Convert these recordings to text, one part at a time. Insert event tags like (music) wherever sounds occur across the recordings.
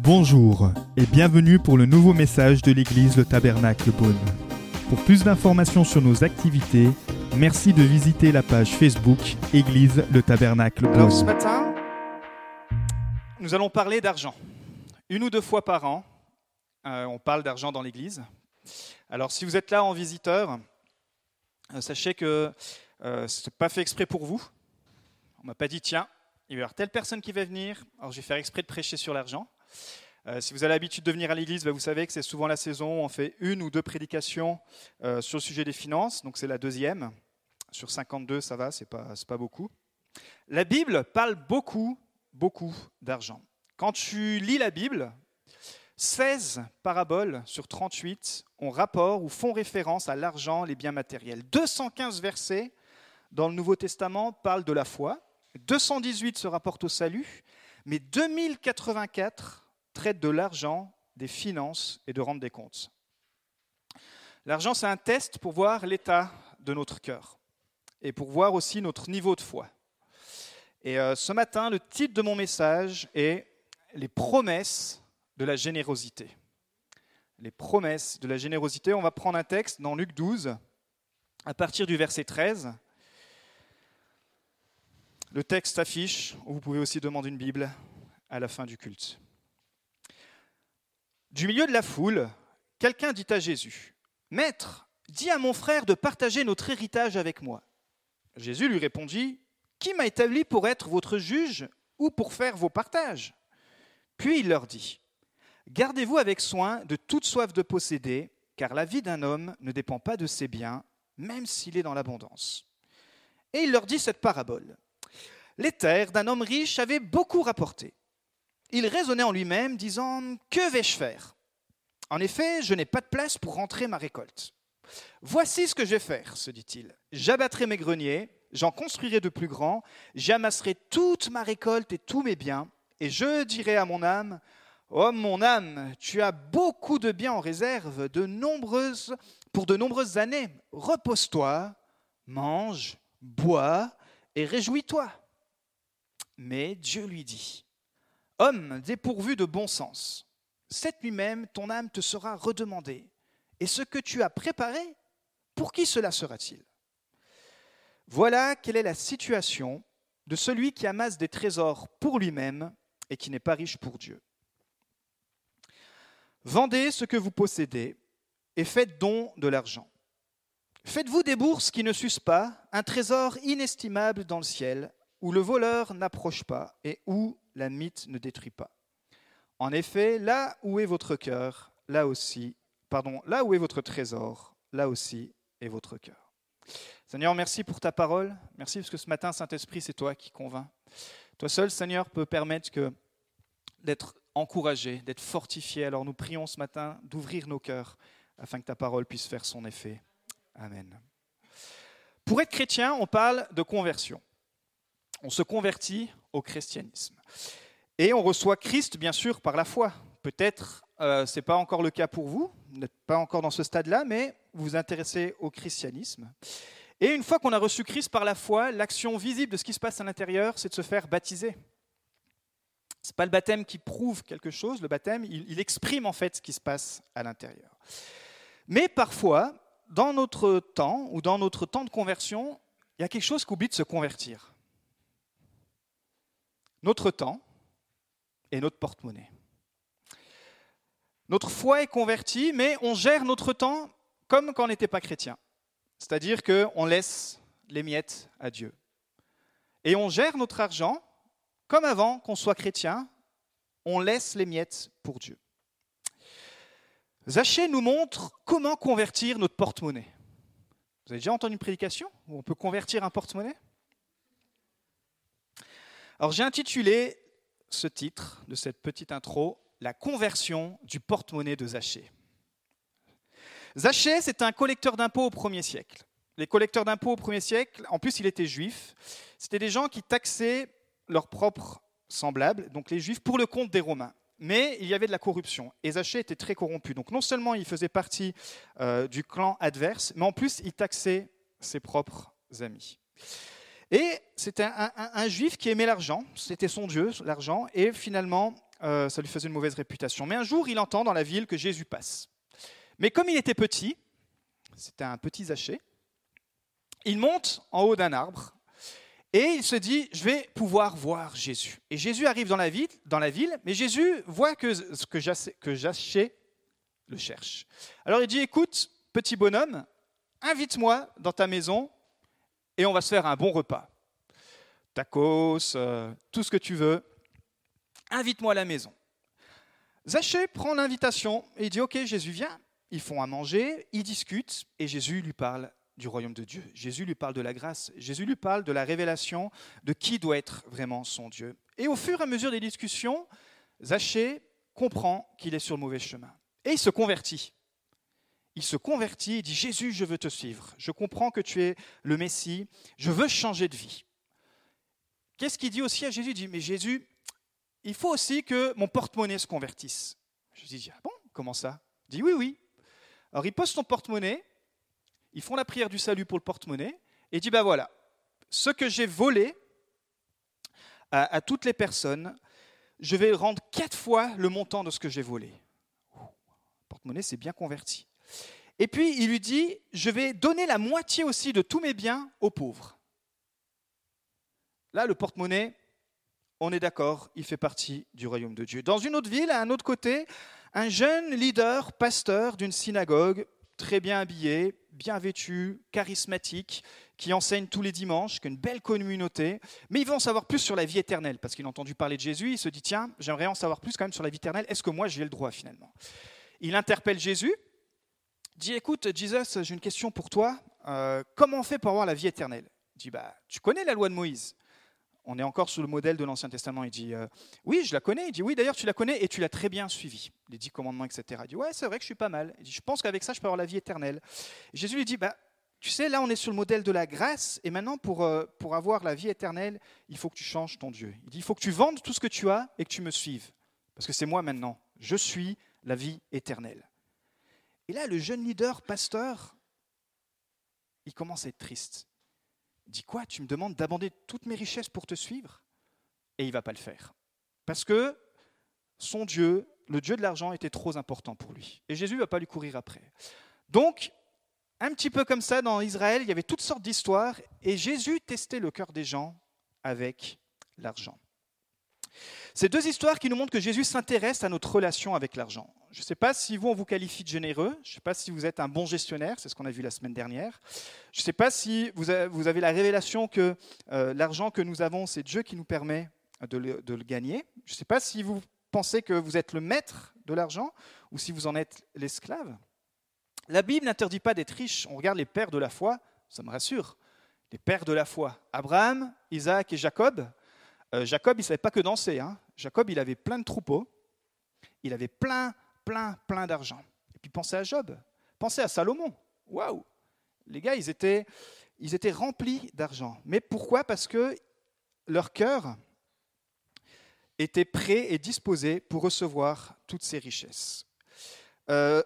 Bonjour et bienvenue pour le nouveau message de l'église Le Tabernacle Beaune. Pour plus d'informations sur nos activités, merci de visiter la page Facebook Église Le Tabernacle Alors ce Beaune. matin, nous allons parler d'argent. Une ou deux fois par an, euh, on parle d'argent dans l'Église. Alors si vous êtes là en visiteur, euh, sachez que euh, ce n'est pas fait exprès pour vous. On m'a pas dit, tiens, il va y avoir telle personne qui va venir, alors je vais faire exprès de prêcher sur l'argent. Euh, si vous avez l'habitude de venir à l'église, bah, vous savez que c'est souvent la saison où on fait une ou deux prédications euh, sur le sujet des finances, donc c'est la deuxième. Sur 52, ça va, c'est pas, pas beaucoup. La Bible parle beaucoup, beaucoup d'argent. Quand tu lis la Bible, 16 paraboles sur 38 ont rapport ou font référence à l'argent, les biens matériels. 215 versets dans le Nouveau Testament parlent de la foi, 218 se rapportent au salut, mais 2084 traitent de l'argent, des finances et de rendre des comptes. L'argent, c'est un test pour voir l'état de notre cœur et pour voir aussi notre niveau de foi. Et euh, ce matin, le titre de mon message est Les promesses de la générosité. Les promesses de la générosité. On va prendre un texte dans Luc 12, à partir du verset 13. Le texte affiche, vous pouvez aussi demander une Bible à la fin du culte. Du milieu de la foule, quelqu'un dit à Jésus, Maître, dis à mon frère de partager notre héritage avec moi. Jésus lui répondit, Qui m'a établi pour être votre juge ou pour faire vos partages? Puis il leur dit, Gardez-vous avec soin de toute soif de posséder, car la vie d'un homme ne dépend pas de ses biens, même s'il est dans l'abondance. Et il leur dit cette parabole. Les terres d'un homme riche avaient beaucoup rapporté. Il raisonnait en lui-même, disant, Que vais-je faire? En effet, je n'ai pas de place pour rentrer ma récolte. Voici ce que je vais faire, se dit-il. J'abattrai mes greniers, j'en construirai de plus grands, j'amasserai toute ma récolte et tous mes biens, et je dirai à mon âme, Oh mon âme, tu as beaucoup de biens en réserve, pour de nombreuses années. Repose-toi, mange, bois et réjouis-toi. Mais Dieu lui dit, Homme dépourvu de bon sens, cette nuit même ton âme te sera redemandée. Et ce que tu as préparé, pour qui cela sera-t-il? Voilà quelle est la situation de celui qui amasse des trésors pour lui-même et qui n'est pas riche pour Dieu. Vendez ce que vous possédez et faites don de l'argent. Faites-vous des bourses qui ne s'usent pas, un trésor inestimable dans le ciel, où le voleur n'approche pas et où la mythe ne détruit pas. En effet, là où est votre cœur, là aussi, pardon, là où est votre trésor, là aussi est votre cœur. Seigneur, merci pour ta parole. Merci parce que ce matin, Saint-Esprit, c'est toi qui convainc. Toi seul, Seigneur, peut permettre d'être encouragé, d'être fortifié. Alors nous prions ce matin d'ouvrir nos cœurs afin que ta parole puisse faire son effet. Amen. Pour être chrétien, on parle de conversion. On se convertit au christianisme. Et on reçoit Christ, bien sûr, par la foi. Peut-être euh, ce n'est pas encore le cas pour vous, vous n'êtes pas encore dans ce stade-là, mais vous vous intéressez au christianisme. Et une fois qu'on a reçu Christ par la foi, l'action visible de ce qui se passe à l'intérieur, c'est de se faire baptiser. Ce n'est pas le baptême qui prouve quelque chose, le baptême, il, il exprime en fait ce qui se passe à l'intérieur. Mais parfois, dans notre temps ou dans notre temps de conversion, il y a quelque chose qui oublie de se convertir. Notre temps et notre porte-monnaie. Notre foi est convertie, mais on gère notre temps comme quand on n'était pas chrétien. C'est-à-dire qu'on laisse les miettes à Dieu. Et on gère notre argent comme avant qu'on soit chrétien, on laisse les miettes pour Dieu. Zachée nous montre comment convertir notre porte-monnaie. Vous avez déjà entendu une prédication où on peut convertir un porte-monnaie? Alors j'ai intitulé ce titre de cette petite intro La conversion du porte-monnaie de Zachée. Zachée, c'est un collecteur d'impôts au premier siècle. Les collecteurs d'impôts au premier siècle, en plus il était juif, c'était des gens qui taxaient leurs propres semblables, donc les juifs, pour le compte des Romains. Mais il y avait de la corruption. Et Zachée était très corrompu. Donc non seulement il faisait partie euh, du clan adverse, mais en plus il taxait ses propres amis. Et c'était un, juif qui aimait l'argent, c'était son Dieu, l'argent, et finalement, euh, ça lui faisait une mauvaise réputation. Mais un jour, il entend dans la ville que Jésus passe. Mais comme il était petit, c'était un petit Zaché, il monte en haut d'un arbre et il se dit, je vais pouvoir voir Jésus. Et Jésus arrive dans la ville, dans la ville mais Jésus voit que, que Zaché le cherche. Alors il dit, écoute, petit bonhomme, invite-moi dans ta maison et on va se faire un bon repas. Tacos, euh, tout ce que tu veux. Invite-moi à la maison. Zachée prend l'invitation et il dit Ok, Jésus vient. Ils font à manger, ils discutent et Jésus lui parle du royaume de Dieu. Jésus lui parle de la grâce. Jésus lui parle de la révélation de qui doit être vraiment son Dieu. Et au fur et à mesure des discussions, Zachée comprend qu'il est sur le mauvais chemin. Et il se convertit il se convertit et dit Jésus, je veux te suivre. Je comprends que tu es le Messie. Je veux changer de vie. Qu'est-ce qu'il dit aussi à Jésus? Il dit Mais Jésus, il faut aussi que mon porte-monnaie se convertisse. Jésus dit Ah bon? Comment ça? Il dit Oui, oui. Alors il pose son porte-monnaie. Ils font la prière du salut pour le porte-monnaie. Et il dit Ben voilà, ce que j'ai volé à, toutes les personnes, je vais rendre quatre fois le montant de ce que j'ai volé. Porte-monnaie s'est bien converti. Et puis il lui dit, je vais donner la moitié aussi de tous mes biens aux pauvres. Là, le porte-monnaie, on est d'accord, il fait partie du royaume de Dieu. Dans une autre ville, à un autre côté, un jeune leader, pasteur d'une synagogue, très bien habillé, bien vêtu, charismatique, qui enseigne tous les dimanches, qui a une belle communauté, mais il veut en savoir plus sur la vie éternelle, parce qu'il a entendu parler de Jésus, il se dit, tiens, j'aimerais en savoir plus quand même sur la vie éternelle, est-ce que moi j'ai le droit finalement? Il interpelle Jésus, dit Écoute, Jesus, j'ai une question pour toi. Euh, comment on fait pour avoir la vie éternelle? Il dit bah, Tu connais la loi de Moïse On est encore sous le modèle de l'Ancien Testament. Il dit euh, Oui, je la connais. Il dit Oui, d'ailleurs, tu la connais et tu l'as très bien suivi. Les dix commandements, etc. Il dit Ouais, c'est vrai que je suis pas mal. Il dit Je pense qu'avec ça, je peux avoir la vie éternelle. Jésus lui dit bah, Tu sais, là, on est sur le modèle de la grâce. Et maintenant, pour, euh, pour avoir la vie éternelle, il faut que tu changes ton Dieu. Il dit Il faut que tu vendes tout ce que tu as et que tu me suives. Parce que c'est moi maintenant. Je suis la vie éternelle. Et là, le jeune leader, pasteur, il commence à être triste. Il dit quoi Tu me demandes d'abandonner toutes mes richesses pour te suivre? Et il ne va pas le faire. Parce que son Dieu, le Dieu de l'argent, était trop important pour lui. Et Jésus ne va pas lui courir après. Donc, un petit peu comme ça, dans Israël, il y avait toutes sortes d'histoires, et Jésus testait le cœur des gens avec l'argent. Ces deux histoires qui nous montrent que Jésus s'intéresse à notre relation avec l'argent. Je ne sais pas si vous, on vous qualifie de généreux, je ne sais pas si vous êtes un bon gestionnaire, c'est ce qu'on a vu la semaine dernière. Je ne sais pas si vous avez la révélation que euh, l'argent que nous avons, c'est Dieu qui nous permet de le, gagner. Je ne sais pas si vous pensez que vous êtes le maître de l'argent ou si vous en êtes l'esclave. La Bible n'interdit pas d'être riche. On regarde les pères de la foi, ça me rassure. Les pères de la foi, Abraham, Isaac et Jacob, euh, Jacob, il ne savait pas que danser. Hein. Jacob, il avait plein de troupeaux. Il avait plein, plein, plein d'argent. Et puis pensez à Job. Pensez à Salomon. Waouh Les gars, ils étaient, ils étaient remplis d'argent. Mais pourquoi? Parce que leur cœur était prêt et disposé pour recevoir toutes ces richesses. Euh,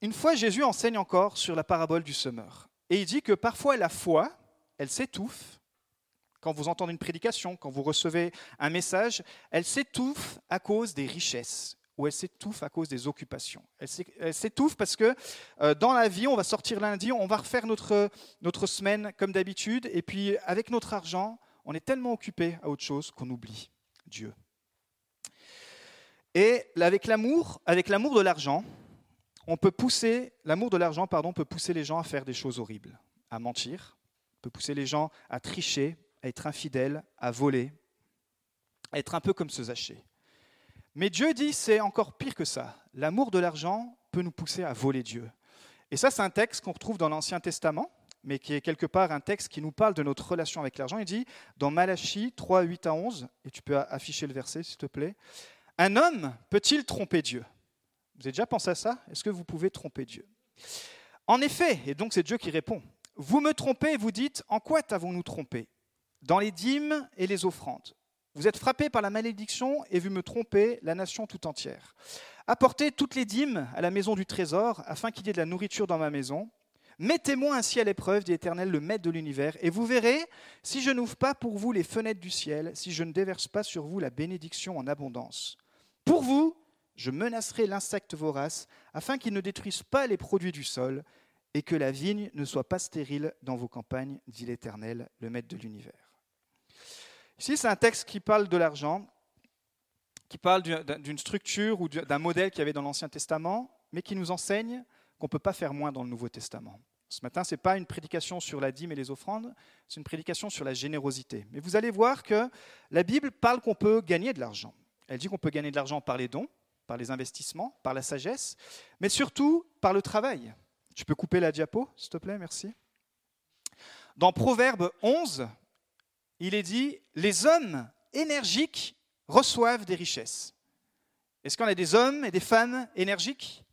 une fois, Jésus enseigne encore sur la parabole du semeur. Et il dit que parfois la foi, elle s'étouffe quand vous entendez une prédication, quand vous recevez un message, elle s'étouffe à cause des richesses ou elle s'étouffe à cause des occupations. Elle s'étouffe parce que euh, dans la vie, on va sortir lundi, on va refaire notre, notre semaine comme d'habitude, et puis avec notre argent, on est tellement occupé à autre chose qu'on oublie Dieu. Et avec l'amour, avec l'amour de l'argent, on peut pousser, l'amour de l'argent, pardon, peut pousser les gens à faire des choses horribles, à mentir, peut pousser les gens à tricher, être infidèle, à voler, à être un peu comme ce Zaché. Mais Dieu dit c'est encore pire que ça. L'amour de l'argent peut nous pousser à voler Dieu. Et ça, c'est un texte qu'on retrouve dans l'Ancien Testament, mais qui est quelque part un texte qui nous parle de notre relation avec l'argent. Il dit dans Malachie 3, 8 à 11, et tu peux afficher le verset s'il te plaît, Un homme peut-il tromper Dieu? Vous avez déjà pensé à ça? Est-ce que vous pouvez tromper Dieu? En effet, et donc c'est Dieu qui répond, vous me trompez et vous dites, en quoi t'avons-nous trompé? Dans les dîmes et les offrandes. Vous êtes frappés par la malédiction et vu me tromper la nation tout entière. Apportez toutes les dîmes à la maison du trésor, afin qu'il y ait de la nourriture dans ma maison. Mettez-moi ainsi à l'épreuve, dit l'Éternel, le Maître de l'univers, et vous verrez si je n'ouvre pas pour vous les fenêtres du ciel, si je ne déverse pas sur vous la bénédiction en abondance. Pour vous, je menacerai l'insecte vorace, afin qu'il ne détruise pas les produits du sol, et que la vigne ne soit pas stérile dans vos campagnes, dit l'Éternel, le Maître de l'univers. Ici, c'est un texte qui parle de l'argent, qui parle d'une structure ou d'un modèle qu'il y avait dans l'Ancien Testament, mais qui nous enseigne qu'on ne peut pas faire moins dans le Nouveau Testament. Ce matin, ce n'est pas une prédication sur la dîme et les offrandes, c'est une prédication sur la générosité. Mais vous allez voir que la Bible parle qu'on peut gagner de l'argent. Elle dit qu'on peut gagner de l'argent par les dons, par les investissements, par la sagesse, mais surtout par le travail. Tu peux couper la diapo, s'il te plaît, merci. Dans Proverbe 11, il est dit Les hommes énergiques reçoivent des richesses. Est-ce qu'on a des hommes et des femmes énergiques?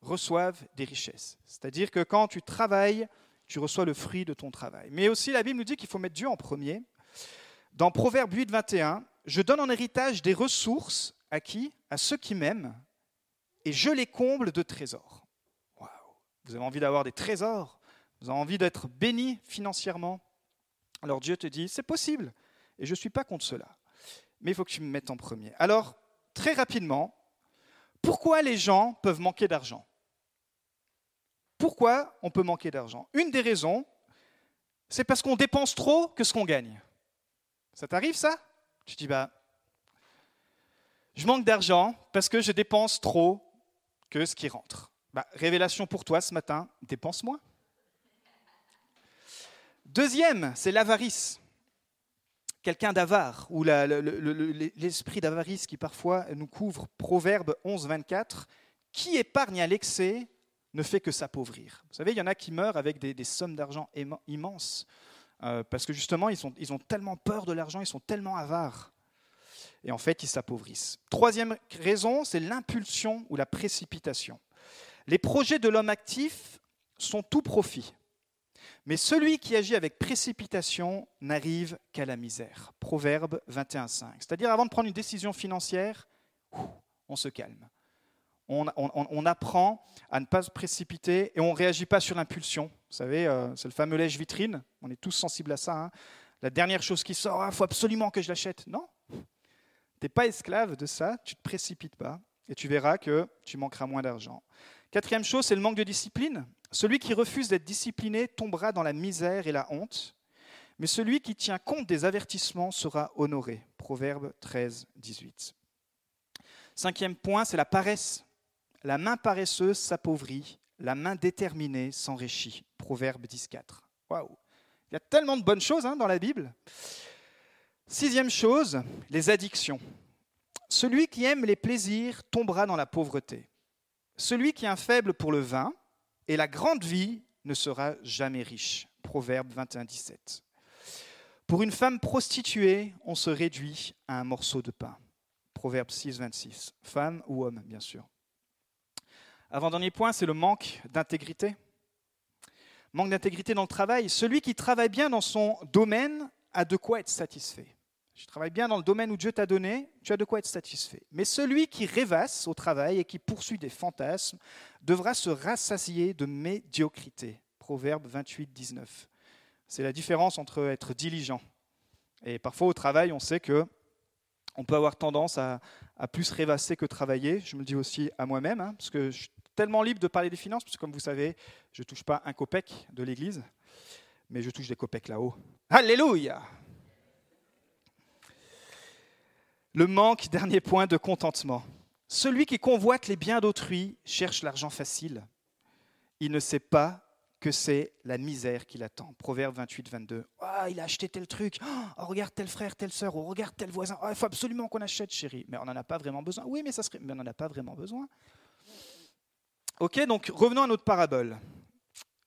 Reçoivent des richesses. C'est-à-dire que quand tu travailles, tu reçois le fruit de ton travail. Mais aussi, la Bible nous dit qu'il faut mettre Dieu en premier. Dans Proverbe 8, 21, je donne en héritage des ressources à qui? À ceux qui m'aiment, et je les comble de trésors. Vous avez envie d'avoir des trésors? Vous avez envie d'être béni financièrement? Alors Dieu te dit, c'est possible, et je ne suis pas contre cela mais il faut que tu me mettes en premier. Alors, très rapidement, pourquoi les gens peuvent manquer d'argent? Pourquoi on peut manquer d'argent? Une des raisons, c'est parce qu'on dépense trop que ce qu'on gagne. Ça t'arrive ça? Tu dis, bah, je manque d'argent parce que je dépense trop que ce qui rentre. Bah, révélation pour toi ce matin, dépense moins. Deuxième, c'est l'avarice quelqu'un d'avare, ou l'esprit d'avarice qui parfois nous couvre. Proverbe 11, 24, qui épargne à l'excès ne fait que s'appauvrir. Vous savez, il y en a qui meurent avec des, sommes d'argent immenses, euh, parce que justement, ils, ont tellement peur de l'argent, ils sont tellement avares. Et en fait, ils s'appauvrissent. Troisième raison, c'est l'impulsion ou la précipitation. Les projets de l'homme actif sont tout profit. Mais celui qui agit avec précipitation n'arrive qu'à la misère. Proverbe 21.5. C'est-à-dire, avant de prendre une décision financière, on se calme. On, apprend à ne pas se précipiter et on ne réagit pas sur l'impulsion. Vous savez, euh, c'est le fameux lèche-vitrine. On est tous sensibles à ça. Hein. La dernière chose qui sort, il ah, faut absolument que je l'achète. Non, tu n'es pas esclave de ça, tu ne te précipites pas et tu verras que tu manqueras moins d'argent. Quatrième chose, c'est le manque de discipline. Celui qui refuse d'être discipliné tombera dans la misère et la honte, mais celui qui tient compte des avertissements sera honoré. Proverbe 13, 18. Cinquième point, c'est la paresse. La main paresseuse s'appauvrit, la main déterminée s'enrichit. Proverbe 10, 4. Waouh Il y a tellement de bonnes choses hein, dans la Bible. Sixième chose, les addictions. Celui qui aime les plaisirs tombera dans la pauvreté. Celui qui est un faible pour le vin et la grande vie ne sera jamais riche. Proverbe 21, 17. Pour une femme prostituée, on se réduit à un morceau de pain. Proverbe 6, 26. Femme ou homme, bien sûr. Avant-dernier point, c'est le manque d'intégrité. Manque d'intégrité dans le travail. Celui qui travaille bien dans son domaine a de quoi être satisfait. Tu travailles bien dans le domaine où Dieu t'a donné, tu as de quoi être satisfait. Mais celui qui rêvasse au travail et qui poursuit des fantasmes devra se rassasier de médiocrité. Proverbe 28, 19. C'est la différence entre être diligent. Et parfois au travail, on sait que on peut avoir tendance à, plus rêvasser que travailler. Je me le dis aussi à moi-même, hein, parce que je suis tellement libre de parler des finances, parce que comme vous savez, je ne touche pas un copec de l'Église, mais je touche des copecs là-haut. Alléluia Le manque, dernier point, de contentement. Celui qui convoite les biens d'autrui cherche l'argent facile. Il ne sait pas que c'est la misère qui l'attend. Proverbe 28, 22. Ah, il a acheté tel truc. Oh, regarde tel frère, telle sœur. Oh, regarde tel voisin. Oh, il faut absolument qu'on achète, chérie. Mais on n'en a pas vraiment besoin. Oui, mais ça serait. Mais on n'en a pas vraiment besoin. Ok, donc revenons à notre parabole.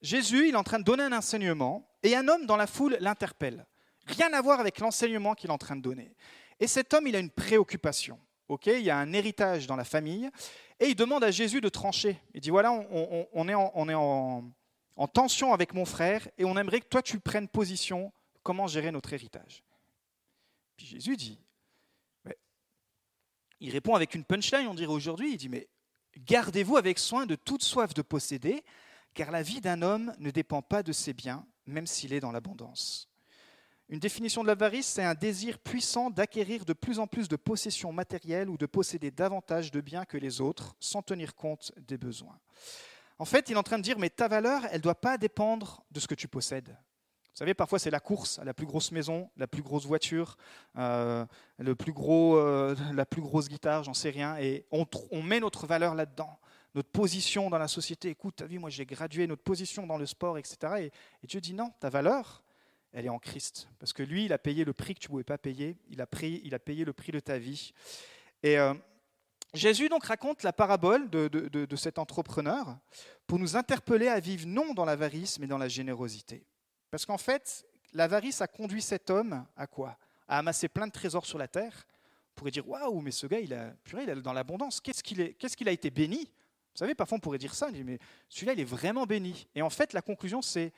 Jésus, il est en train de donner un enseignement et un homme dans la foule l'interpelle. Rien à voir avec l'enseignement qu'il est en train de donner. Et cet homme, il a une préoccupation. ok? Il y a un héritage dans la famille. Et il demande à Jésus de trancher. Il dit, voilà, on, est, en, on est en, tension avec mon frère et on aimerait que toi, tu prennes position comment gérer notre héritage? Puis Jésus dit, il répond avec une punchline, on dirait aujourd'hui, il dit, mais gardez-vous avec soin de toute soif de posséder, car la vie d'un homme ne dépend pas de ses biens, même s'il est dans l'abondance. Une définition de l'avarice, c'est un désir puissant d'acquérir de plus en plus de possessions matérielles ou de posséder davantage de biens que les autres, sans tenir compte des besoins. En fait, il est en train de dire, mais ta valeur, elle ne doit pas dépendre de ce que tu possèdes. Vous savez, parfois c'est la course à la plus grosse maison, la plus grosse voiture, euh, le plus gros, euh, la plus grosse guitare, j'en sais rien, et on, met notre valeur là-dedans notre position dans la société. Écoute, tu as vu, moi j'ai gradué, notre position dans le sport, etc. Et, et, Dieu dit non, ta valeur, elle est en Christ. Parce que lui, il a payé le prix que tu ne pouvais pas payer. Il a, il a payé le prix de ta vie. Et euh, Jésus donc raconte la parabole de, de, cet entrepreneur pour nous interpeller à vivre non dans l'avarice, mais dans la générosité. Parce qu'en fait, l'avarice a conduit cet homme à quoi? À amasser plein de trésors sur la terre. On pourrait dire Waouh, mais ce gars, il, a, purée, il est dans l'abondance. Qu'est-ce qu'il qu'est-ce qu'il a été béni? Vous savez, parfois on pourrait dire ça, mais celui-là, il est vraiment béni. Et en fait, la conclusion, c'est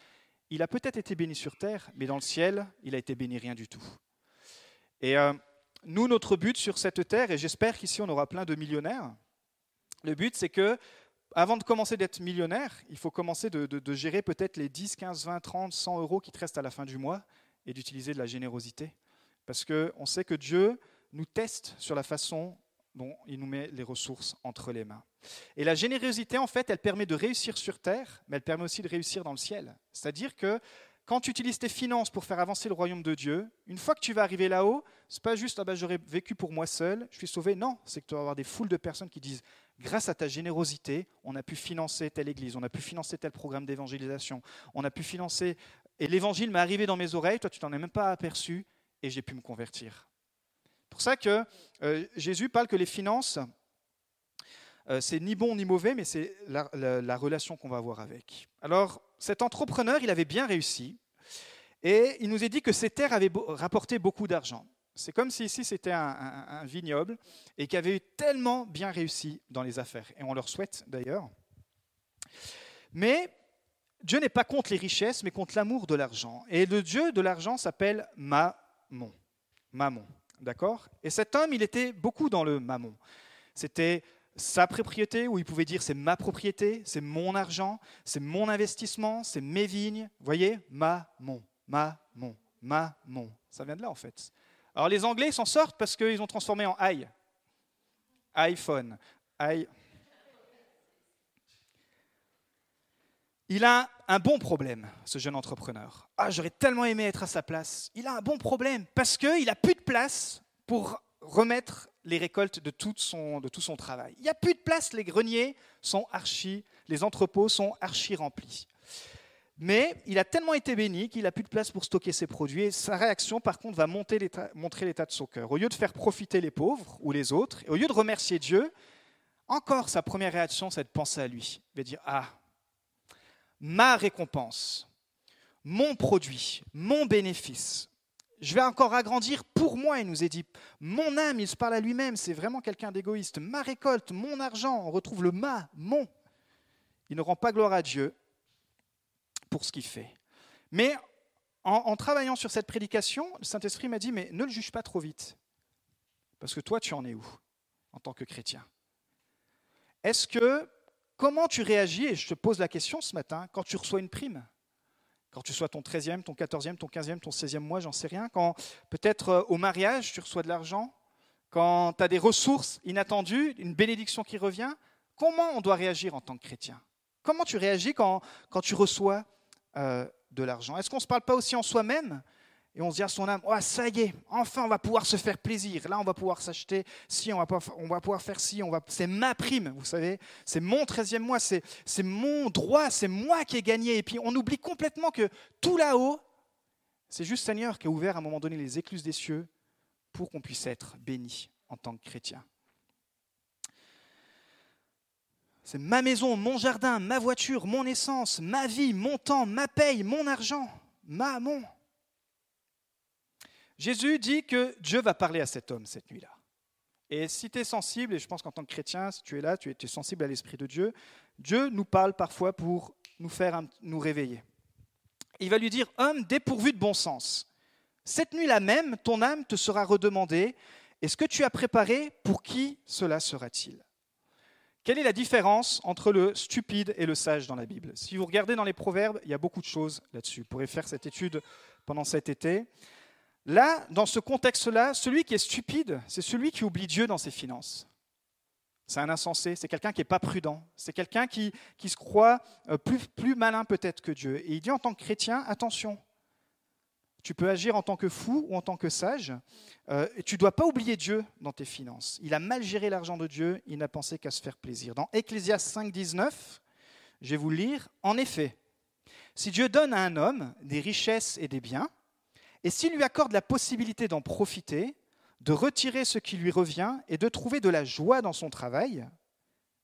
il a peut-être été béni sur terre, mais dans le ciel, il a été béni rien du tout. Et euh, nous, notre but sur cette terre, et j'espère qu'ici on aura plein de millionnaires, le but c'est que, avant de commencer d'être millionnaire, il faut commencer de, gérer peut-être les 10, 15, 20, 30, 100 euros qui te restent à la fin du mois et d'utiliser de la générosité. Parce qu'on sait que Dieu nous teste sur la façon dont il nous met les ressources entre les mains. Et la générosité, en fait, elle permet de réussir sur terre, mais elle permet aussi de réussir dans le ciel. C'est-à-dire que quand tu utilises tes finances pour faire avancer le royaume de Dieu, une fois que tu vas arriver là-haut, c'est pas juste ah ben, j'aurais vécu pour moi seul, je suis sauvé. Non, c'est que tu vas avoir des foules de personnes qui disent grâce à ta générosité, on a pu financer telle église, on a pu financer tel programme d'évangélisation, on a pu financer et l'évangile m'est arrivé dans mes oreilles, toi tu t'en es même pas aperçu et j'ai pu me convertir. Pour ça que euh, Jésus parle que les finances c'est ni bon ni mauvais, mais c'est la, relation qu'on va avoir avec. Alors, cet entrepreneur, il avait bien réussi, et il nous est dit que ses terres avaient rapporté beaucoup d'argent. C'est comme si ici c'était un, vignoble et qui avait eu tellement bien réussi dans les affaires. Et on leur souhaite d'ailleurs. Mais Dieu n'est pas contre les richesses, mais contre l'amour de l'argent. Et le Dieu de l'argent s'appelle Mammon. Mammon, d'accord? Et cet homme, il était beaucoup dans le Mammon. C'était sa propriété, où il pouvait dire c'est ma propriété, c'est mon argent, c'est mon investissement, c'est mes vignes. Vous voyez Ma, mon, ma, mon, ma, mon. Ça vient de là en fait. Alors les Anglais s'en sortent parce qu'ils ont transformé en i. iPhone. I. Il a un bon problème, ce jeune entrepreneur. Ah, j'aurais tellement aimé être à sa place. Il a un bon problème parce qu'il n'a plus de place pour remettre les récoltes de tout son, de tout son travail. Il n'y a plus de place, les greniers sont archi, les entrepôts sont archi remplis. Mais il a tellement été béni qu'il n'a plus de place pour stocker ses produits. Et sa réaction, par contre, va montrer l'état de son cœur. Au lieu de faire profiter les pauvres ou les autres, et au lieu de remercier Dieu, encore sa première réaction, c'est de penser à lui. Il va dire Ah, ma récompense, mon produit, mon bénéfice, je vais encore agrandir pour moi, il nous est dit. Mon âme, il se parle à lui-même, c'est vraiment quelqu'un d'égoïste. Ma récolte, mon argent, on retrouve le ma, mon. Il ne rend pas gloire à Dieu pour ce qu'il fait. Mais en, travaillant sur cette prédication, le Saint-Esprit m'a dit, mais ne le juge pas trop vite. Parce que toi, tu en es où en tant que chrétien? Est-ce que, comment tu réagis, et je te pose la question ce matin, quand tu reçois une prime? Quand tu sois ton 13e, ton 14e, ton 15e, ton 16e mois, j'en sais rien. Quand peut-être euh, au mariage, tu reçois de l'argent. Quand tu as des ressources inattendues, une bénédiction qui revient. Comment on doit réagir en tant que chrétien? Comment tu réagis quand, quand tu reçois euh, de l'argent? Est-ce qu'on ne se parle pas aussi en soi-même? Et on se dit à son âme, oh, ça y est, enfin on va pouvoir se faire plaisir. Là, on va pouvoir s'acheter si, on va, pouvoir, faire on va... c'est ma prime, vous savez. C'est mon 13e mois, c'est, c'est mon droit, c'est moi qui ai gagné. Et puis on oublie complètement que tout là-haut, c'est juste Seigneur qui a ouvert à un moment donné les écluses des cieux pour qu'on puisse être béni en tant que chrétien. C'est ma maison, mon jardin, ma voiture, mon essence, ma vie, mon temps, ma paye, mon argent, ma, mon. Jésus dit que Dieu va parler à cet homme cette nuit-là. Et si tu es sensible, et je pense qu'en tant que chrétien, si tu es là, tu es, sensible à l'Esprit de Dieu, Dieu nous parle parfois pour nous faire nous réveiller. Il va lui dire, homme dépourvu de bon sens, cette nuit-là même, ton âme te sera redemandée, et ce que tu as préparé, pour qui cela sera-t-il? Quelle est la différence entre le stupide et le sage dans la Bible? Si vous regardez dans les proverbes, il y a beaucoup de choses là-dessus. Vous pourrez faire cette étude pendant cet été. Là, dans ce contexte-là, celui qui est stupide, c'est celui qui oublie Dieu dans ses finances. C'est un insensé, c'est quelqu'un qui n'est pas prudent, c'est quelqu'un qui, se croit euh, plus, malin peut-être que Dieu. Et il dit en tant que chrétien, attention, tu peux agir en tant que fou ou en tant que sage. Euh, et tu ne dois pas oublier Dieu dans tes finances. Il a mal géré l'argent de Dieu, il n'a pensé qu'à se faire plaisir. Dans Ecclésias 5, 19, je vais vous lire. En effet, si Dieu donne à un homme des richesses et des biens, et s'il lui accorde la possibilité d'en profiter, de retirer ce qui lui revient et de trouver de la joie dans son travail,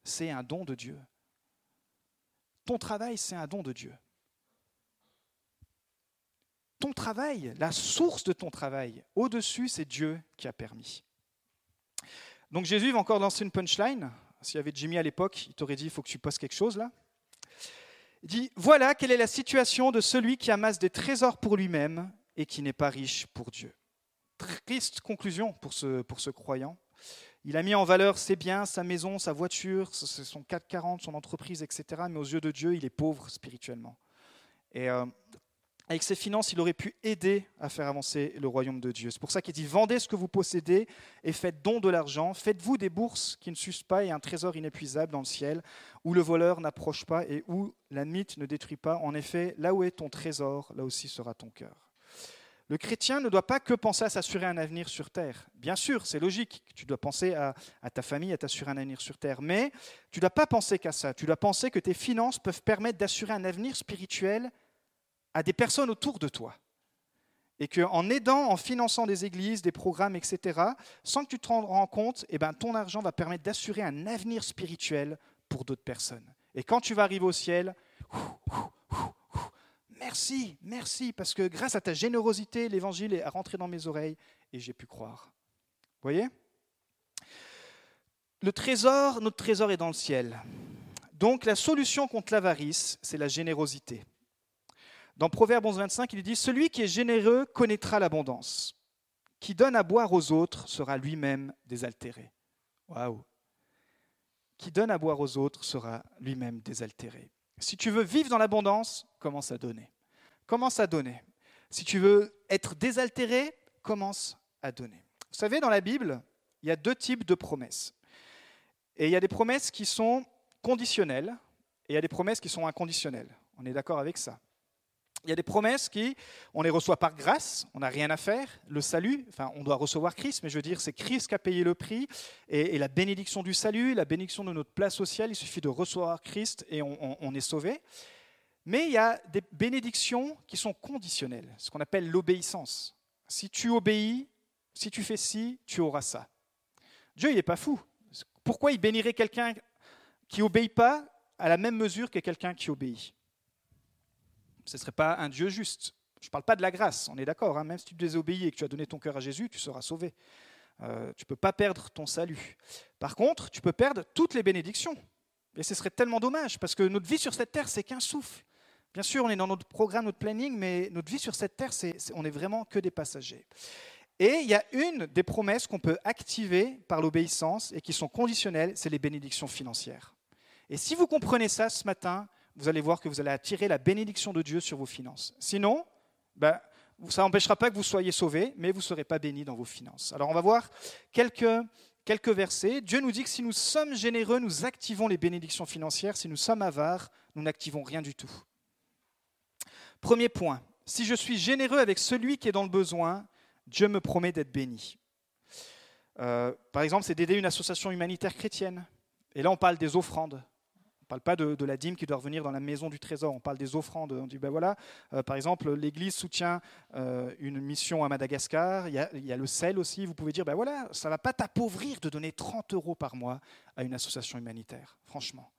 c'est un don de Dieu. Ton travail, c'est un don de Dieu ton travail, la source de ton travail, au-dessus, c'est Dieu qui a permis. Donc Jésus va encore lancer une punchline. S'il y avait Jimmy à l'époque, il t'aurait dit, il faut que tu postes quelque chose là. Il dit, voilà quelle est la situation de celui qui amasse des trésors pour lui-même et qui n'est pas riche pour Dieu. Triste conclusion pour ce, pour ce croyant. Il a mis en valeur ses biens, sa maison, sa voiture, son 440, son entreprise, etc. Mais aux yeux de Dieu, il est pauvre spirituellement. Et euh, avec ses finances, il aurait pu aider à faire avancer le royaume de Dieu. C'est pour ça qu'il dit vendez ce que vous possédez et faites don de l'argent. Faites-vous des bourses qui ne s'usent pas et un trésor inépuisable dans le ciel, où le voleur n'approche pas et où la mythe ne détruit pas. En effet, là où est ton trésor, là aussi sera ton cœur. Le chrétien ne doit pas que penser à s'assurer un avenir sur terre. Bien sûr, c'est logique. Tu dois penser à, ta famille, à t'assurer un avenir sur terre. Mais tu ne dois pas penser qu'à ça. Tu dois penser que tes finances peuvent permettre d'assurer un avenir spirituel à des personnes autour de toi. Et qu'en aidant, en finançant des églises, des programmes, etc., sans que tu te rendes compte, eh ben, ton argent va permettre d'assurer un avenir spirituel pour d'autres personnes. Et quand tu vas arriver au ciel, merci, merci, parce que grâce à ta générosité, l'évangile est rentré dans mes oreilles et j'ai pu croire. Vous voyez? Le trésor, notre trésor est dans le ciel. Donc la solution contre l'avarice, c'est la générosité. Dans Proverbe 11, 25, il dit Celui qui est généreux connaîtra l'abondance. Qui donne à boire aux autres sera lui-même désaltéré. Waouh Qui donne à boire aux autres sera lui-même désaltéré. Si tu veux vivre dans l'abondance, commence à donner. Commence à donner. Si tu veux être désaltéré, commence à donner. Vous savez, dans la Bible, il y a deux types de promesses. Et il y a des promesses qui sont conditionnelles et il y a des promesses qui sont inconditionnelles. On est d'accord avec ça il y a des promesses qui, on les reçoit par grâce, on n'a rien à faire. Le salut, enfin, on doit recevoir Christ, mais je veux dire, c'est Christ qui a payé le prix. Et, la bénédiction du salut, la bénédiction de notre place sociale, il suffit de recevoir Christ et on, est sauvé. Mais il y a des bénédictions qui sont conditionnelles, ce qu'on appelle l'obéissance. Si tu obéis, si tu fais ci, tu auras ça. Dieu, il n'est pas fou. Pourquoi il bénirait quelqu'un qui obéit pas à la même mesure que quelqu'un qui obéit? Ce ne serait pas un Dieu juste. Je ne parle pas de la grâce, on est d'accord. Hein. même si tu désobéis et que tu as donné ton cœur à Jésus, tu seras sauvé. Euh, tu ne peux pas perdre ton salut. Par contre, tu peux perdre toutes les bénédictions. Et ce serait tellement dommage, parce que notre vie sur cette terre, c'est qu'un souffle. Bien sûr, on est dans notre programme, notre planning, mais notre vie sur cette terre, on n'est vraiment que des passagers. Et il y a une des promesses qu'on peut activer par l'obéissance et qui sont conditionnelles, c'est les bénédictions financières. Et si vous comprenez ça ce matin, vous allez voir que vous allez attirer la bénédiction de Dieu sur vos finances. Sinon, ben, ça n'empêchera pas que vous soyez sauvés, mais vous ne serez pas bénis dans vos finances. Alors on va voir quelques versets. Dieu nous dit que si nous sommes généreux, nous activons les bénédictions financières. Si nous sommes avares, nous n'activons rien du tout. Premier point, si je suis généreux avec celui qui est dans le besoin, Dieu me promet d'être béni. Euh, par exemple, c'est d'aider une association humanitaire chrétienne. Et là, on parle des offrandes. On ne parle pas de, la dîme qui doit revenir dans la maison du trésor, on parle des offrandes. On dit, ben voilà, euh, par exemple, l'Église soutient euh, une mission à Madagascar, il y, a, le sel aussi, vous pouvez dire, ben voilà, ça ne va pas t'appauvrir de donner 30 euros par mois à une association humanitaire, franchement.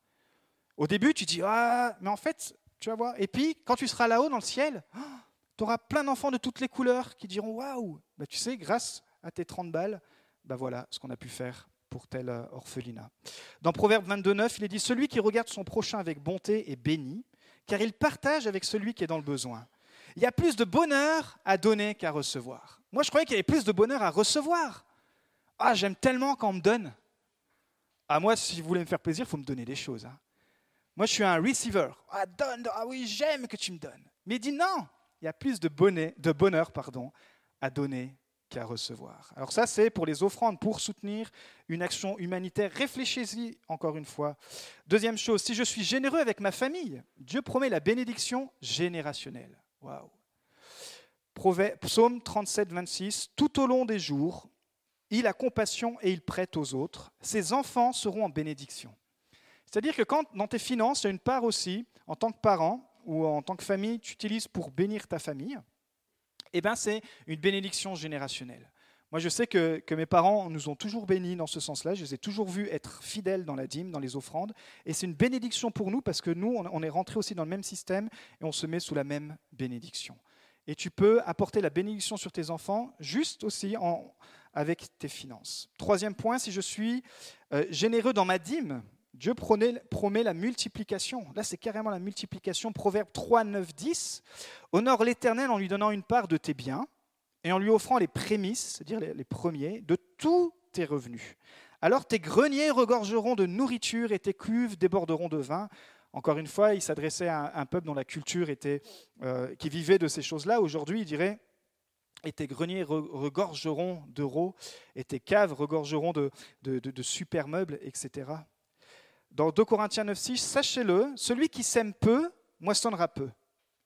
Au début, tu dis, ah, mais en fait, tu vas voir. Et puis, quand tu seras là-haut dans le ciel, (gasps) tu auras plein d'enfants de toutes les couleurs qui diront, waouh, ben, tu sais, grâce à tes 30 balles, ben voilà ce qu'on a pu faire pour tel euh, orphelinat. Dans Proverbe 22.9, il est dit Celui qui regarde son prochain avec bonté est béni, car il partage avec celui qui est dans le besoin. Il y a plus de bonheur à donner qu'à recevoir. Moi, je croyais qu'il y avait plus de bonheur à recevoir. Ah, j'aime tellement quand on me donne. Ah, moi, si vous voulez me faire plaisir, il faut me donner des choses. hein. Moi, je suis un receiver. Ah, donne, ah oui, j'aime que tu me donnes. Mais il dit non, il y a plus de, bonheur pardon, à donner qu'à recevoir. Alors ça, c'est pour les offrandes, pour soutenir une action humanitaire. Réfléchissez-y encore une fois. Deuxième chose, si je suis généreux avec ma famille, Dieu promet la bénédiction générationnelle. Waouh. Psaume 37, 26. Tout au long des jours, il a compassion et il prête aux autres. Ses enfants seront en bénédiction. C'est-à-dire que quand dans tes finances, il y a une part aussi, en tant que parent ou en tant que famille, tu utilises pour bénir ta famille, eh ben, c'est une bénédiction générationnelle. Moi, je sais que, mes parents nous ont toujours bénis dans ce sens-là. Je les ai toujours vus être fidèles dans la dîme, dans les offrandes. Et c'est une bénédiction pour nous parce que nous, on est rentrés aussi dans le même système et on se met sous la même bénédiction. Et tu peux apporter la bénédiction sur tes enfants juste aussi avec tes finances. Troisième point, si je suis euh, généreux dans ma dîme, Dieu promet, la multiplication. Là, c'est carrément la multiplication. Proverbe 3, 9, 10. Honore l'Éternel en lui donnant une part de tes biens et en lui offrant les prémices, c'est-à-dire les, premiers, de tous tes revenus. Alors tes greniers regorgeront de nourriture et tes cuves déborderont de vin. Encore une fois, il s'adressait à un, peuple dont la culture était, euh, qui vivait de ces choses-là. Aujourd'hui, il dirait et tes greniers re- regorgeront d'euros, et tes caves regorgeront de super meubles, etc. Dans 2 Corinthiens 9, 6, sachez-le, celui qui sème peu, moissonnera peu.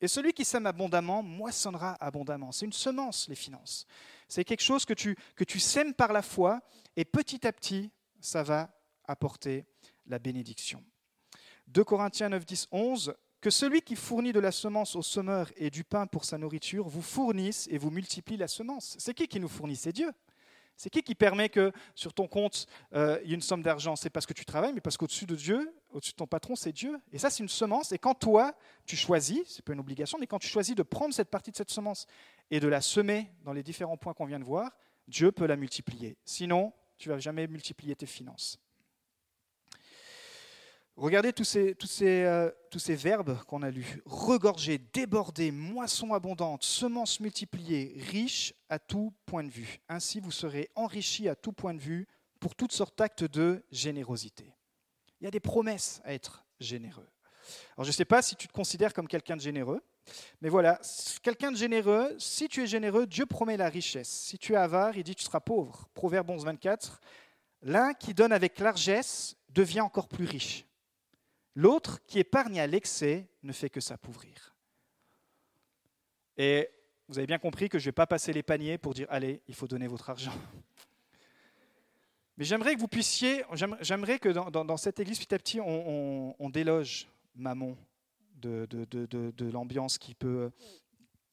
Et celui qui sème abondamment, moissonnera abondamment. C'est une semence, les finances. C'est quelque chose que tu, que tu sèmes par la foi, et petit à petit, ça va apporter la bénédiction. 2 Corinthiens 9, 10, 11, que celui qui fournit de la semence au semeur et du pain pour sa nourriture vous fournisse et vous multiplie la semence. C'est qui qui nous fournit? C'est Dieu. C'est qui qui permet que sur ton compte, euh, il y ait une somme d'argent? C'est parce que tu travailles, mais parce qu'au-dessus de Dieu, au-dessus de ton patron, c'est Dieu. Et ça, c'est une semence. Et quand toi, tu choisis, c'est pas une obligation, mais quand tu choisis de prendre cette partie de cette semence et de la semer dans les différents points qu'on vient de voir, Dieu peut la multiplier. Sinon, tu vas jamais multiplier tes finances. Regardez euh, tous ces verbes qu'on a lus. Regorger, déborder, moisson abondante, semences multipliées, riche à tout point de vue. Ainsi, vous serez enrichis à tout point de vue pour toutes sortes d'actes de générosité. Il y a des promesses à être généreux. Alors, je ne sais pas si tu te considères comme quelqu'un de généreux, mais voilà, quelqu'un de généreux, si tu es généreux, Dieu promet la richesse. Si tu es avare, il dit tu seras pauvre. Proverbe 11, 24. L'un qui donne avec largesse devient encore plus riche. L'autre qui épargne à l'excès ne fait que s'appauvrir. Et vous avez bien compris que je ne vais pas passer les paniers pour dire allez, il faut donner votre argent. Mais j'aimerais que vous puissiez, j'aime- j'aimerais que dans, cette église, petit à petit, on, déloge Mammon de, l'ambiance qui peut,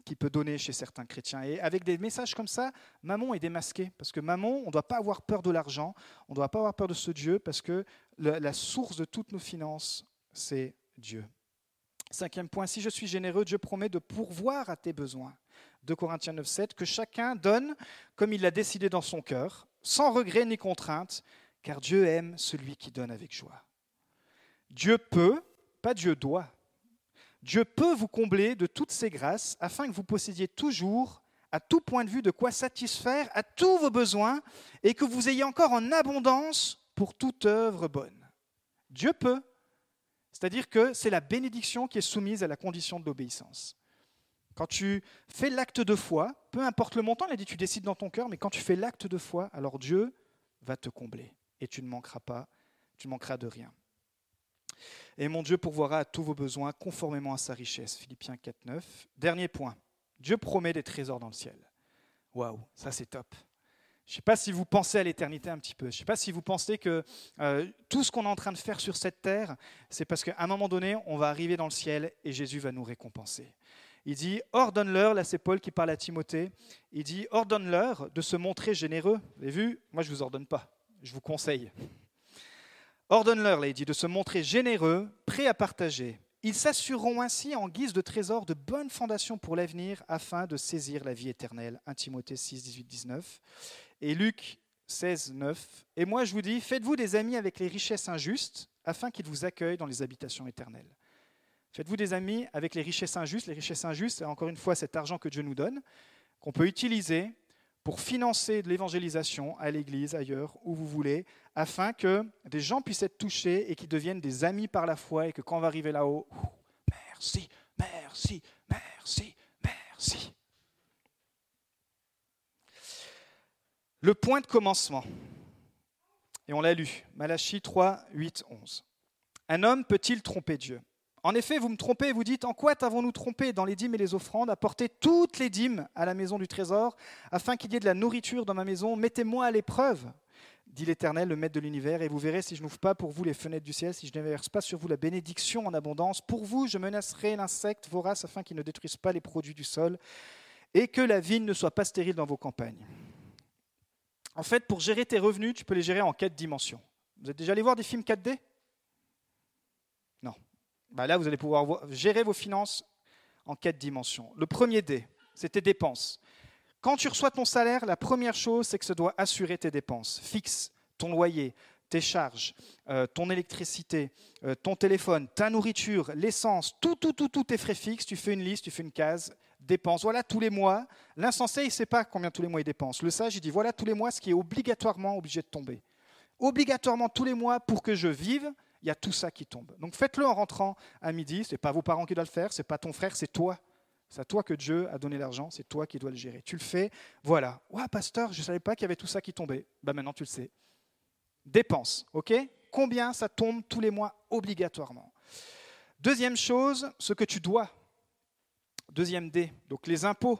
qui peut donner chez certains chrétiens. Et avec des messages comme ça, Mammon est démasqué. Parce que Mammon, on ne doit pas avoir peur de l'argent, on ne doit pas avoir peur de ce Dieu, parce que la source de toutes nos finances, c'est Dieu. Cinquième point, si je suis généreux, Dieu promet de pourvoir à tes besoins. 2 Corinthiens 9, 7, que chacun donne comme il l'a décidé dans son cœur, sans regret ni contrainte, car Dieu aime celui qui donne avec joie. Dieu peut, pas Dieu doit, Dieu peut vous combler de toutes ses grâces afin que vous possédiez toujours, à tout point de vue, de quoi satisfaire à tous vos besoins et que vous ayez encore en abondance pour toute œuvre bonne. Dieu peut. C'est-à-dire que c'est la bénédiction qui est soumise à la condition de l'obéissance. Quand tu fais l'acte de foi, peu importe le montant, il a dit tu décides dans ton cœur, mais quand tu fais l'acte de foi, alors Dieu va te combler et tu ne manqueras pas, tu ne manqueras de rien. Et mon Dieu pourvoira à tous vos besoins conformément à sa richesse. Philippiens 4, 9. Dernier point. Dieu promet des trésors dans le ciel. Waouh, ça c'est top. Je ne sais pas si vous pensez à l'éternité un petit peu. Je ne sais pas si vous pensez que euh, tout ce qu'on est en train de faire sur cette terre, c'est parce qu'à un moment donné, on va arriver dans le ciel et Jésus va nous récompenser. Il dit, ordonne-leur, là c'est Paul qui parle à Timothée, il dit, ordonne-leur de se montrer généreux. Vous avez vu? Moi je ne vous ordonne pas, je vous conseille. Ordonne-leur, là il dit, de se montrer généreux, prêt à partager. Ils s'assureront ainsi en guise de trésor de bonnes fondations pour l'avenir afin de saisir la vie éternelle. 1 Timothée 6, 18, 19. Et Luc 16, 9. Et moi je vous dis, faites-vous des amis avec les richesses injustes afin qu'ils vous accueillent dans les habitations éternelles. Faites-vous des amis avec les richesses injustes. Les richesses injustes, c'est encore une fois cet argent que Dieu nous donne, qu'on peut utiliser pour financer de l'évangélisation à l'église, ailleurs, où vous voulez, afin que des gens puissent être touchés et qu'ils deviennent des amis par la foi et que quand on va arriver là-haut, merci, merci, merci, merci. Le point de commencement. Et on l'a lu, Malachie 3, 8, 11. Un homme peut-il tromper Dieu? En effet, vous me trompez, vous dites, en quoi t'avons-nous trompé dans les dîmes et les offrandes Apportez toutes les dîmes à la maison du trésor, afin qu'il y ait de la nourriture dans ma maison? Mettez-moi à l'épreuve, dit l'Éternel, le Maître de l'univers, et vous verrez si je n'ouvre pas pour vous les fenêtres du ciel, si je ne pas sur vous la bénédiction en abondance. Pour vous, je menacerai l'insecte vorace afin qu'il ne détruise pas les produits du sol, et que la vigne ne soit pas stérile dans vos campagnes. En fait, pour gérer tes revenus, tu peux les gérer en quatre dimensions. Vous êtes déjà allé voir des films 4D Non. Bah là, vous allez pouvoir gérer vos finances en quatre dimensions. Le premier D, c'est tes dépenses. Quand tu reçois ton salaire, la première chose, c'est que ça doit assurer tes dépenses fixes, ton loyer, tes charges, euh, ton électricité, euh, ton téléphone, ta nourriture, l'essence, tout, tout, tout, tout tes frais fixes. Tu fais une liste, tu fais une case, dépenses. Voilà tous les mois. L'insensé, il ne sait pas combien tous les mois il dépense. Le sage, il dit voilà tous les mois ce qui est obligatoirement obligé de tomber. Obligatoirement tous les mois pour que je vive, il y a tout ça qui tombe. Donc faites-le en rentrant à midi. Ce n'est pas vos parents qui doivent le faire, ce n'est pas ton frère, c'est toi. C'est à toi que Dieu a donné l'argent, c'est toi qui dois le gérer. Tu le fais, voilà. Ouais, pasteur, je ne savais pas qu'il y avait tout ça qui tombait. Ben maintenant tu le sais. Dépenses, ok? Combien ça tombe tous les mois obligatoirement? Deuxième chose, ce que tu dois. Deuxième D, donc les impôts,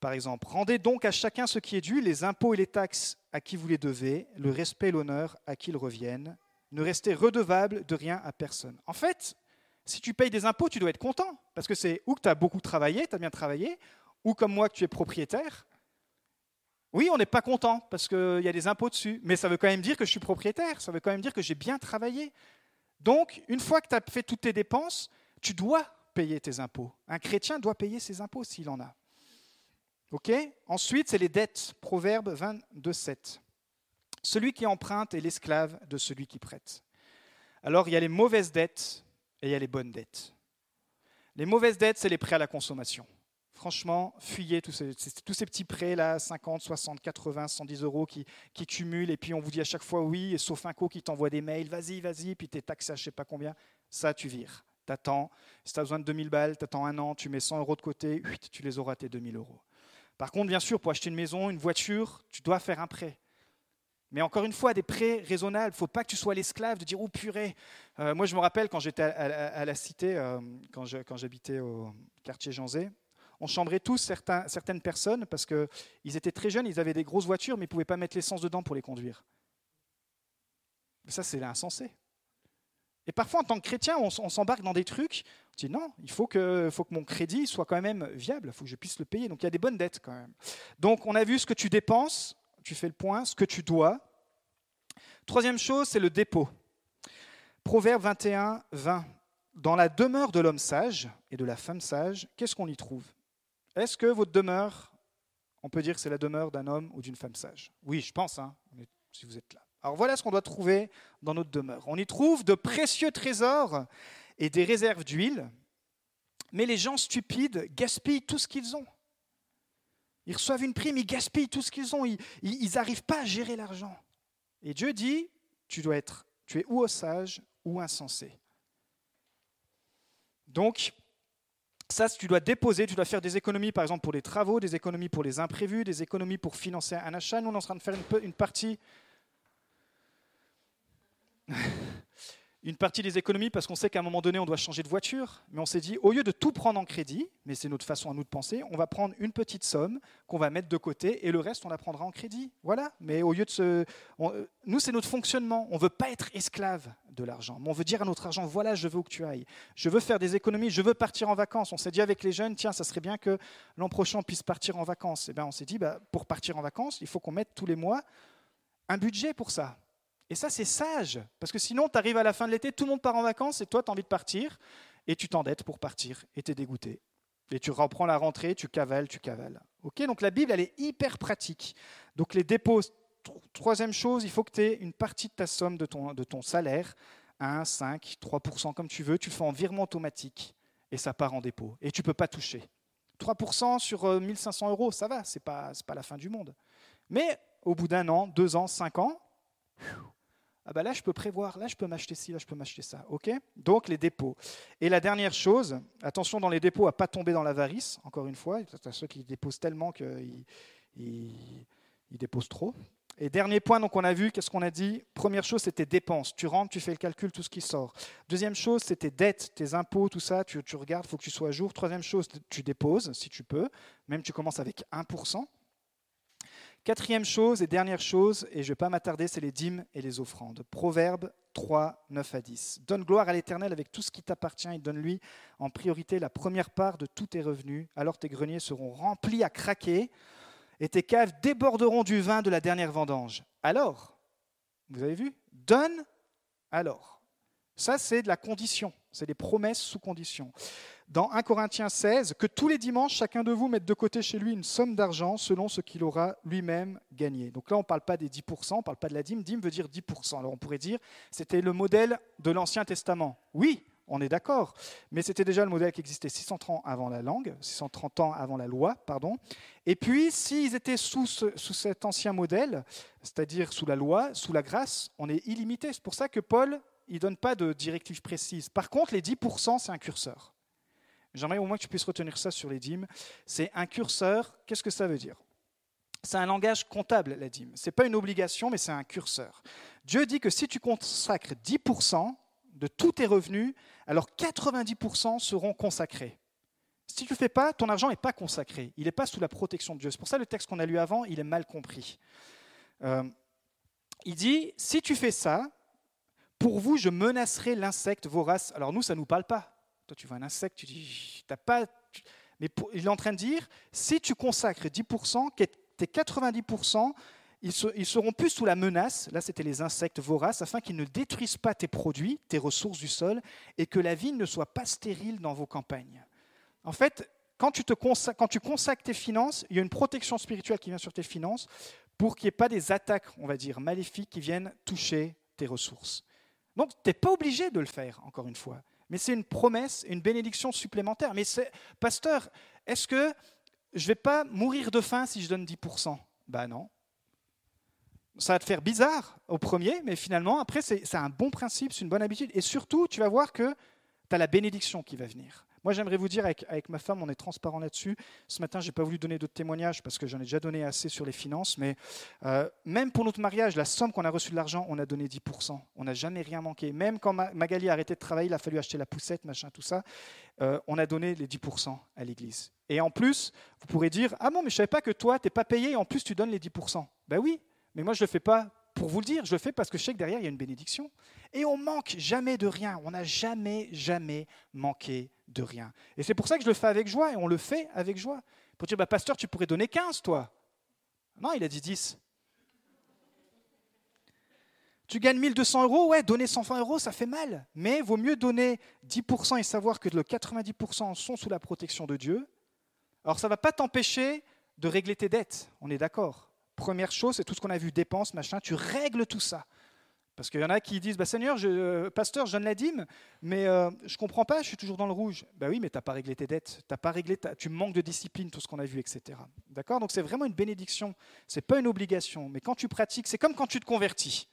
par exemple. Rendez donc à chacun ce qui est dû, les impôts et les taxes à qui vous les devez, le respect et l'honneur à qui ils reviennent. Ne restez redevable de rien à personne. En fait, si tu payes des impôts, tu dois être content, parce que c'est ou que tu as beaucoup travaillé, tu as bien travaillé, ou comme moi que tu es propriétaire. Oui, on n'est pas content parce qu'il y a des impôts dessus, mais ça veut quand même dire que je suis propriétaire, ça veut quand même dire que j'ai bien travaillé. Donc, une fois que tu as fait toutes tes dépenses, tu dois payer tes impôts. Un chrétien doit payer ses impôts s'il en a. Ok? Ensuite, c'est les dettes. Proverbe 22, 7. Celui qui emprunte est l'esclave de celui qui prête. Alors, il y a les mauvaises dettes et il y a les bonnes dettes. Les mauvaises dettes, c'est les prêts à la consommation. Franchement, fuyez tous ces, petits prêts là, 50, 60, 80, 110 euros qui, cumulent, et puis on vous dit à chaque fois oui, sauf un co qui t'envoie des mails, vas-y, vas-y, puis t'es taxé à je sais pas combien. Ça, tu vires t'attends. Si tu as besoin de 2000 balles, tu attends un an, tu mets 100 euros de côté, tu les auras tes 2000 euros. Par contre, bien sûr, pour acheter une maison, une voiture, tu dois faire un prêt. Mais encore une fois, des prêts raisonnables. Il ne faut pas que tu sois l'esclave de dire Oh purée euh, Moi, je me rappelle quand j'étais à, la cité, euh, quand j'habitais au quartier Janzé, on chambrait tous certaines personnes parce qu'ils étaient très jeunes, ils avaient des grosses voitures, mais ils ne pouvaient pas mettre l'essence dedans pour les conduire. ça, c'est insensé. Et parfois, en tant que chrétien, on, s'embarque dans des trucs. On dit non, il faut que, faut que mon crédit soit quand même viable, il faut que je puisse le payer. Donc il y a des bonnes dettes quand même. Donc on a vu ce que tu dépenses, tu fais le point, ce que tu dois. Troisième chose, c'est le dépôt. Proverbe 21, 20. Dans la demeure de l'homme sage et de la femme sage, qu'est-ce qu'on y trouve? Est-ce que votre demeure, on peut dire que c'est la demeure d'un homme ou d'une femme sage? Oui, je pense, hein, si vous êtes là. Alors voilà ce qu'on doit trouver dans notre demeure. On y trouve de précieux trésors et des réserves d'huile, mais les gens stupides gaspillent tout ce qu'ils ont. Ils reçoivent une prime, ils gaspillent tout ce qu'ils ont, ils n'arrivent pas à gérer l'argent. Et Dieu dit, tu dois être, tu es ou sage ou insensé. Donc, ça, tu dois déposer, tu dois faire des économies, par exemple, pour les travaux, des économies pour les imprévus, des économies pour financer un achat. Nous, on est en train de faire une, une partie une partie des économies parce qu'on sait qu'à un moment donné, on doit changer de voiture, mais on s'est dit, au lieu de tout prendre en crédit, mais c'est notre façon à nous de penser, on va prendre une petite somme qu'on va mettre de côté et le reste, on la prendra en crédit. Voilà. Mais au lieu de se. nous, c'est notre fonctionnement. On ne veut pas être esclave de l'argent, mais on veut dire à notre argent, voilà, je veux que tu ailles. Je veux faire des économies, je veux partir en vacances. On s'est dit avec les jeunes, tiens, ça serait bien que l'an prochain, on puisse partir en vacances. Et eh bien, on s'est dit, bah, pour partir en vacances, il faut qu'on mette tous les mois un budget pour ça. Et ça, c'est sage, parce que sinon, tu arrives à la fin de l'été, tout le monde part en vacances, et toi, tu as envie de partir, et tu t'endettes pour partir, et tu es dégoûté. Et tu reprends la rentrée, tu cavales, tu cavales. Donc la Bible, elle est hyper pratique. Donc les dépôts, troisième chose, il faut que tu aies une partie de ta somme, de ton, de ton salaire, 1, 5, 3%, comme tu veux, tu le fais en virement automatique, et ça part en dépôt. Et tu ne peux pas toucher. 3% sur 1500 euh, euros, ça va, ce n'est pas, pas la fin du monde. Mais au bout d'un an, deux ans, cinq ans, ah bah là je peux prévoir, là je peux m'acheter ci, là je peux m'acheter ça. ok? Donc les dépôts. Et la dernière chose, attention dans les dépôts à pas tomber dans l'avarice, encore une fois, il y a ceux qui déposent tellement qu'ils ils, déposent trop. Et dernier point, donc on a vu, qu'est-ce qu'on a dit? Première chose, c'était dépenses. Tu rentres, tu fais le calcul, tout ce qui sort. Deuxième chose, c'était dettes, tes impôts, tout ça, tu, tu regardes, il faut que tu sois à jour. Troisième chose, tu déposes, si tu peux. Même tu commences avec 1%. Quatrième chose et dernière chose, et je ne vais pas m'attarder, c'est les dîmes et les offrandes. Proverbe 3, 9 à 10. Donne gloire à l'Éternel avec tout ce qui t'appartient et donne-lui en priorité la première part de tous tes revenus. Alors tes greniers seront remplis à craquer et tes caves déborderont du vin de la dernière vendange. Alors, vous avez vu? Donne alors. Ça, c'est de la condition, c'est des promesses sous condition dans 1 Corinthiens 16, que tous les dimanches, chacun de vous mette de côté chez lui une somme d'argent selon ce qu'il aura lui-même gagné. Donc là, on ne parle pas des 10%, on ne parle pas de la dîme. Dîme veut dire 10%. Alors on pourrait dire, c'était le modèle de l'Ancien Testament. Oui, on est d'accord, mais c'était déjà le modèle qui existait 630 ans avant la langue, 630 ans avant la loi, pardon. Et puis, s'ils étaient sous, sous cet ancien modèle, c'est-à-dire sous la loi, sous la grâce, on est illimité. C'est pour ça que Paul, il donne pas de directive précise. Par contre, les 10%, c'est un curseur. J'aimerais au moins que tu puisses retenir ça sur les dîmes. C'est un curseur. Qu'est-ce que ça veut dire? C'est un langage comptable, la dîme. Ce n'est pas une obligation, mais c'est un curseur. Dieu dit que si tu consacres 10% de tous tes revenus, alors 90% seront consacrés. Si tu ne fais pas, ton argent n'est pas consacré. Il n'est pas sous la protection de Dieu. C'est pour ça que le texte qu'on a lu avant, il est mal compris. Euh, il dit, si tu fais ça, pour vous, je menacerai l'insecte vorace. Alors nous, ça ne nous parle pas. Toi, tu vois un insecte, tu dis, t'as pas. Mais il est en train de dire, si tu consacres 10%, tes 90%, ils, seront plus sous la menace, là c'était les insectes voraces, afin qu'ils ne détruisent pas tes produits, tes ressources du sol, et que la vie ne soit pas stérile dans vos campagnes. En fait, quand tu, consacres, quand tu consacres tes finances, il y a une protection spirituelle qui vient sur tes finances pour qu'il n'y ait pas des attaques, on va dire, maléfiques qui viennent toucher tes ressources. Donc, tu n'es pas obligé de le faire, encore une fois mais c'est une promesse, une bénédiction supplémentaire. Mais pasteur, est-ce que je ne vais pas mourir de faim si je donne 10% Ben non. Ça va te faire bizarre au premier, mais finalement, après, c'est un bon principe, c'est une bonne habitude. Et surtout, tu vas voir que tu as la bénédiction qui va venir. Moi, j'aimerais vous dire, avec, ma femme, on est transparent là-dessus. Ce matin, je n'ai pas voulu donner d'autres témoignages parce que j'en ai déjà donné assez sur les finances. Mais euh, même pour notre mariage, la somme qu'on a reçue de l'argent, on a donné 10%. On n'a jamais rien manqué. Même quand Magali a arrêté de travailler, il a fallu acheter la poussette, machin, tout ça. Euh, on a donné les 10% à l'église. Et en plus, vous pourrez dire Ah bon, mais je ne savais pas que toi, tu n'es pas payé et en plus, tu donnes les 10%. Ben oui, mais moi, je ne le fais pas pour vous le dire, je le fais parce que je sais que derrière, il y a une bénédiction. Et on manque jamais de rien. On n'a jamais, jamais manqué de rien. Et c'est pour ça que je le fais avec joie, et on le fait avec joie. Pour dire, bah, pasteur, tu pourrais donner 15, toi. Non, il a dit 10. Tu gagnes 1200 euros, ouais, donner 120 euros, ça fait mal. Mais vaut mieux donner 10% et savoir que le 90% sont sous la protection de Dieu. Alors ça ne va pas t'empêcher de régler tes dettes, on est d'accord. Première chose, c'est tout ce qu'on a vu, dépenses, machin, tu règles tout ça. Parce qu'il y en a qui disent bah, Seigneur, je, euh, pasteur, je donne la dîme, mais euh, je ne comprends pas, je suis toujours dans le rouge. Ben oui, mais tu n'as pas réglé tes dettes, as pas réglé tu manques de discipline, tout ce qu'on a vu, etc. D'accord? Donc c'est vraiment une bénédiction, ce n'est pas une obligation. Mais quand tu pratiques, c'est comme quand tu te convertis.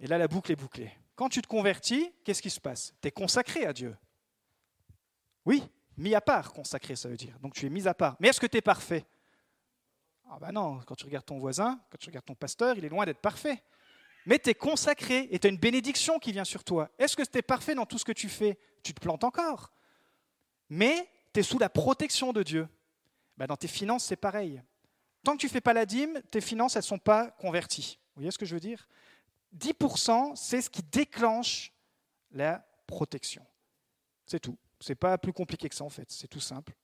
Et là, la boucle est bouclée. Quand tu te convertis, qu'est-ce qui se passe? Tu es consacré à Dieu. Oui, mis à part, consacré, ça veut dire. Donc tu es mis à part. Mais est-ce que tu es parfait? Ah ben non, quand tu regardes ton voisin, quand tu regardes ton pasteur, il est loin d'être parfait mais tu es consacré et tu as une bénédiction qui vient sur toi. Est-ce que tu es parfait dans tout ce que tu fais? Tu te plantes encore. Mais tu es sous la protection de Dieu. Ben, dans tes finances, c'est pareil. Tant que tu fais pas la dîme, tes finances, elles ne sont pas converties. Vous voyez ce que je veux dire? 10%, c'est ce qui déclenche la protection. C'est tout. C'est pas plus compliqué que ça en fait, c'est tout simple.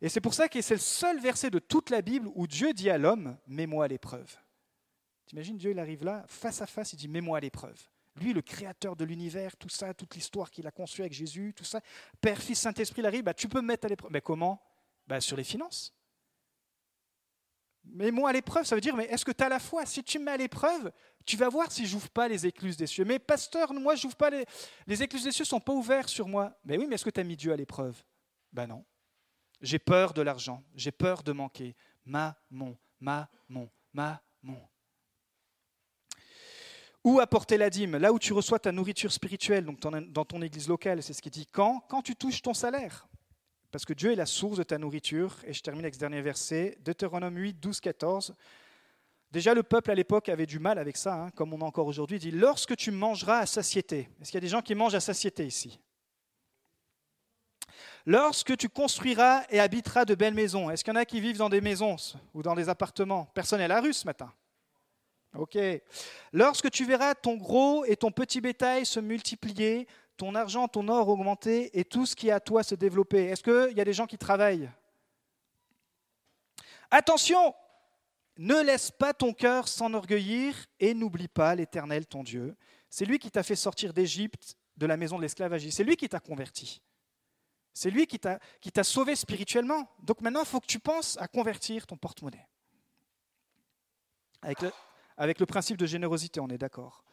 Et c'est pour ça que c'est le seul verset de toute la Bible où Dieu dit à l'homme Mets-moi à l'épreuve. T'imagines, Dieu, il arrive là, face à face, il dit Mets-moi à l'épreuve. Lui, le créateur de l'univers, tout ça, toute l'histoire qu'il a conçue avec Jésus, tout ça. Père, Fils, Saint-Esprit, il arrive, bah, tu peux me mettre à l'épreuve. Mais comment? Bah, Sur les finances. Mets-moi à l'épreuve, ça veut dire, mais est-ce que tu as la foi? Si tu me mets à l'épreuve, tu vas voir si j'ouvre pas les écluses des cieux. Mais pasteur, moi, j'ouvre pas les... Les écluses des cieux sont pas ouvertes sur moi. Mais oui, mais est-ce que tu as mis Dieu à l'épreuve? Ben non. J'ai peur de l'argent, j'ai peur de manquer. Ma, mon, ma, mon, ma, mon. Où apporter la dîme? Là où tu reçois ta nourriture spirituelle, donc dans ton église locale, c'est ce qui dit quand Quand tu touches ton salaire. Parce que Dieu est la source de ta nourriture. Et je termine avec ce dernier verset, Deutéronome 8, 12, 14. Déjà, le peuple à l'époque avait du mal avec ça, hein, comme on a encore aujourd'hui. Dit Lorsque tu mangeras à satiété. Est-ce qu'il y a des gens qui mangent à satiété ici? Lorsque tu construiras et habiteras de belles maisons. Est-ce qu'il y en a qui vivent dans des maisons ou dans des appartements? Personne n'est à la rue ce matin. Ok. Lorsque tu verras ton gros et ton petit bétail se multiplier, ton argent, ton or augmenter et tout ce qui est à toi se développer. Est-ce qu'il y a des gens qui travaillent? Attention, ne laisse pas ton cœur s'enorgueillir et n'oublie pas l'Éternel, ton Dieu. C'est lui qui t'a fait sortir d'Égypte, de la maison de l'esclavage. C'est lui qui t'a converti. C'est lui qui t'a sauvé spirituellement. Donc maintenant, il faut que tu penses à convertir ton porte-monnaie. Avec le, avec le principe de générosité, on est d'accord.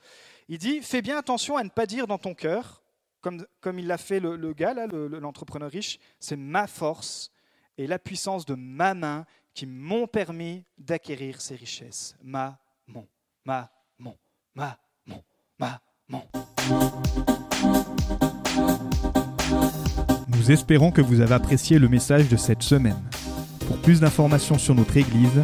Il dit, fais bien attention à ne pas dire dans ton cœur, comme, comme il l'a fait le, gars, l'entrepreneur riche, c'est ma force et la puissance de ma main qui m'ont permis d'acquérir ces richesses. Ma, mon, ma, mon, ma, mon, ma, mon. Nous espérons que vous avez apprécié le message de cette semaine. Pour plus d'informations sur notre Église,